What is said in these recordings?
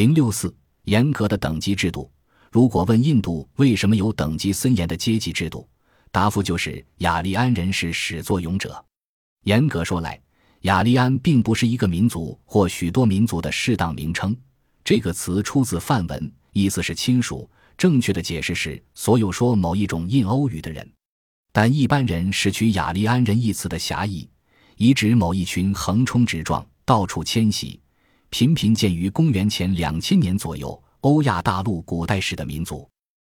零六四，严格的等级制度。如果问印度为什么有等级森严的阶级制度，答复就是雅利安人是始作俑者。严格说来，雅利安并不是一个民族或许多民族的适当名称。这个词出自梵文，意思是亲属。正确的解释是所有说某一种印欧语的人。但一般人是取雅利安人一词的狭义，以指某一群横冲直撞、到处迁徙、频频见于公元前两千年左右欧亚大陆古代史的民族。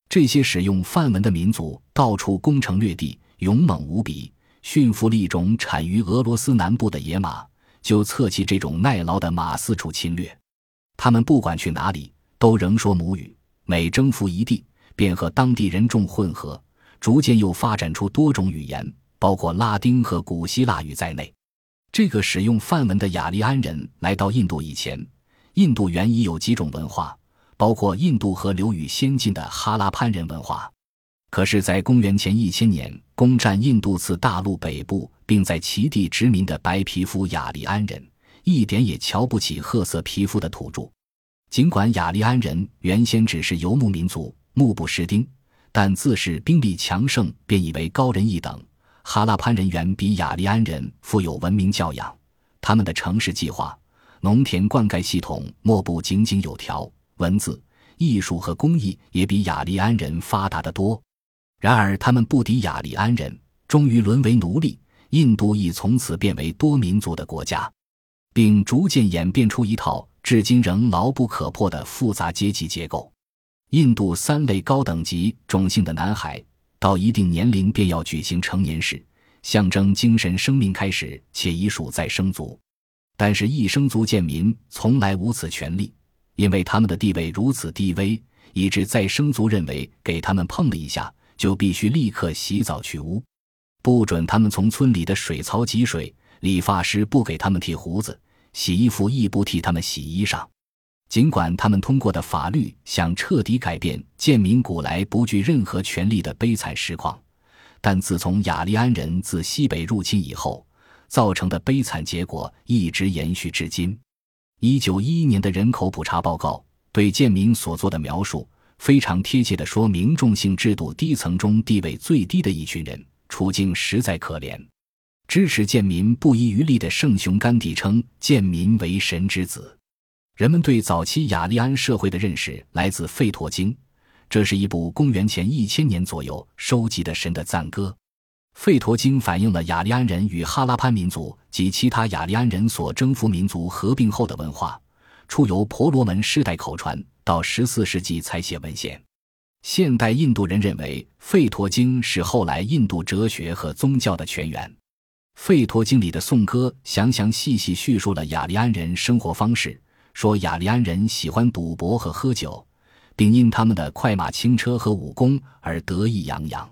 这些使用梵文的民族到处攻城略地，勇猛无比。驯服了一种产于俄罗斯南部的野马，就侧弃这种耐劳的马四处侵略。他们不管去哪里，都仍说母语。每征服一地，便和当地人众混合，逐渐又发展出多种语言，包括拉丁和古希腊语在内。这个使用梵文的雅利安人来到印度以前，印度原已有几种文化，包括印度河流域先进的哈拉潘人文化。可是，在公元前一千年攻占印度次大陆北部，并在其地殖民的白皮肤雅利安人，一点也瞧不起褐色皮肤的土著。尽管雅利安人原先只是游牧民族，目不识丁，但自恃兵力强盛，便以为高人一等。哈拉潘人员比雅利安人富有文明教养，他们的城市计划、农田灌溉系统莫不井井有条，文字、艺术和工艺也比雅利安人发达得多。然而，他们不敌雅利安人，终于沦为奴隶。印度亦从此变为多民族的国家，并逐渐演变出一套至今仍牢不可破的复杂阶级结构。印度三类高等级种姓的男孩，到一定年龄便要举行成年式，象征精神生命开始，且已属再生族。但是，一生族贱民从来无此权利，因为他们的地位如此低微，以致再生族认为给他们碰了一下。就必须立刻洗澡去污，不准他们从村里的水槽汲水。理发师不给他们剃胡子，洗衣服亦不替他们洗衣裳。尽管他们通过的法律想彻底改变贱民古来不具任何权利的悲惨实况，但自从雅利安人自西北入侵以后，造成的悲惨结果一直延续至今。一九一一年的人口普查报告对贱民所做的描述。非常贴切地说明，众姓制度低层中地位最低的一群人处境实在可怜。支持贱民不遗余力的圣雄甘地称贱民为神之子。人们对早期雅利安社会的认识来自《吠陀经》，这是一部公元前一千年左右收集的神的赞歌。《吠陀经》反映了雅利安人与哈拉潘民族及其他雅利安人所征服民族合并后的文化，初由婆罗门世代口传。到十四世纪才写文献。现代印度人认为《吠陀经》是后来印度哲学和宗教的泉源。《吠陀经》里的颂歌详详细细叙述了雅利安人生活方式，说雅利安人喜欢赌博和喝酒，并因他们的快马轻车和武功而得意洋洋。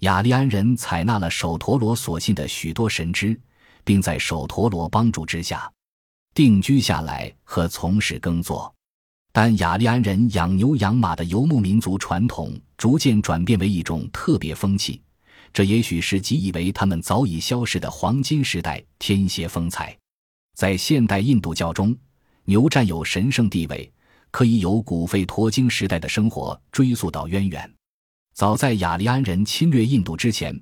雅利安人采纳了首陀罗所信的许多神祗，并在首陀罗帮助之下定居下来和从事耕作。但雅利安人养牛养马的游牧民族传统逐渐转变为一种特别风气，这也许是即以为他们早已消逝的黄金时代天蝎风采。在现代印度教中，牛占有神圣地位，可以由古吠陀经时代的生活追溯到渊源。早在雅利安人侵略印度之前，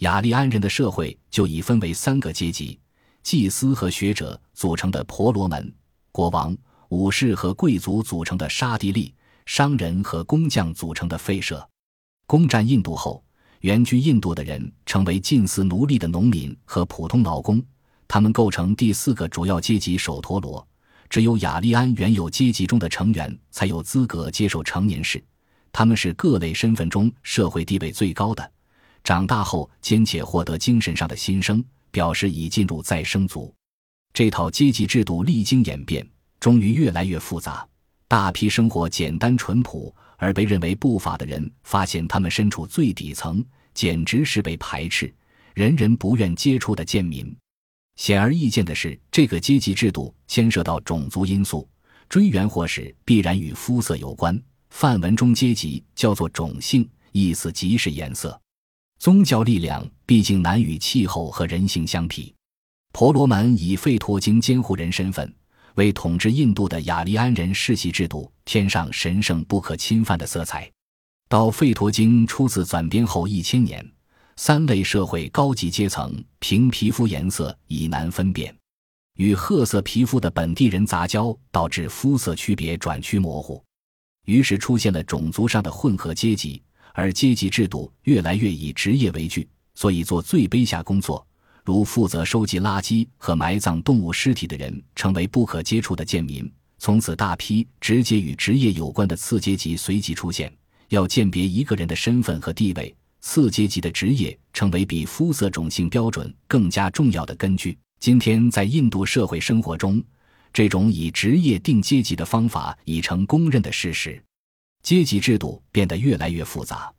雅利安人的社会就已分为三个阶级：祭司和学者组成的婆罗门，国王。武士和贵族组成的沙地利，商人和工匠组成的吠舍。攻占印度后，原居印度的人成为近似奴隶的农民和普通劳工，他们构成第四个主要阶级首陀罗。只有雅利安原有阶级中的成员才有资格接受成年式，他们是各类身份中社会地位最高的。长大后兼且获得精神上的新生，表示已进入再生族。这套阶级制度历经演变。终于越来越复杂，大批生活简单淳朴而被认为不法的人发现他们身处最底层，简直是被排斥、人人不愿接触的贱民。显而易见的是，这个阶级制度牵涉到种族因素，追源或是必然与肤色有关。梵文中阶级叫做种姓，意思即是颜色。宗教力量毕竟难与气候和人性相匹。婆罗门以吠陀经监护人身份。为统治印度的雅利安人世袭制度添上神圣不可侵犯的色彩。到《吠陀经》出自纂编后一千年，三类社会高级阶层凭皮肤颜色已难分辨，与褐色皮肤的本地人杂交，导致肤色区别转趋模糊，于是出现了种族上的混合阶级。而阶级制度越来越以职业为据，所以做最卑下工作，如负责收集垃圾和埋葬动物尸体的人，成为不可接触的贱民。从此，大批直接与职业有关的次阶级随即出现。要鉴别一个人的身份和地位，次阶级的职业成为比肤色种姓标准更加重要的根据。今天，在印度社会生活中，这种以职业定阶级的方法已成公认的事实。阶级制度变得越来越复杂，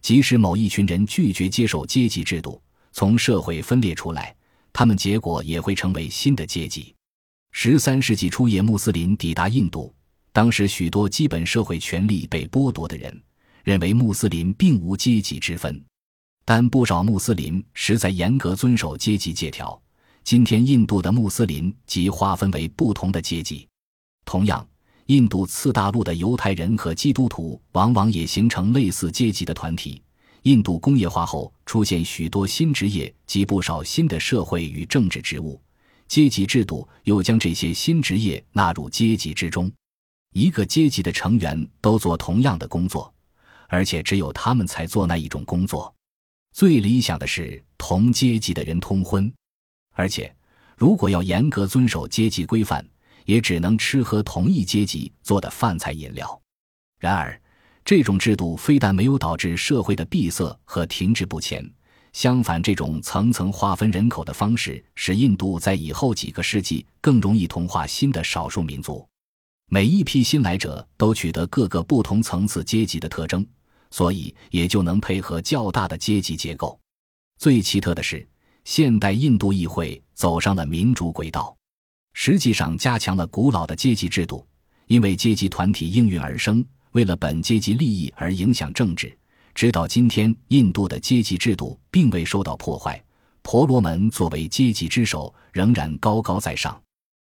即使某一群人拒绝接受阶级制度，从社会分裂出来，他们结果也会成为新的阶级。十三世纪初叶，穆斯林抵达印度，当时许多基本社会权利被剥夺的人认为穆斯林并无阶级之分，但不少穆斯林实在严格遵守阶级戒条。今天，印度的穆斯林即划分为不同的阶级，同样。印度次大陆的犹太人和基督徒往往也形成类似阶级的团体。印度工业化后出现许多新职业及不少新的社会与政治职务，阶级制度又将这些新职业纳入阶级之中。一个阶级的成员都做同样的工作，而且只有他们才做那一种工作。最理想的是同阶级的人通婚，而且如果要严格遵守阶级规范。也只能吃喝同一阶级做的饭菜饮料。然而，这种制度非但没有导致社会的闭塞和停滞不前，相反，这种层层划分人口的方式，使印度在以后几个世纪更容易同化新的少数民族。每一批新来者都取得各个不同层次阶级的特征，所以也就能配合较大的阶级结构。最奇特的是，现代印度议会走上了民主轨道。实际上加强了古老的阶级制度，因为阶级团体应运而生，为了本阶级利益而影响政治。直到今天，印度的阶级制度并未受到破坏，婆罗门作为阶级之首仍然高高在上。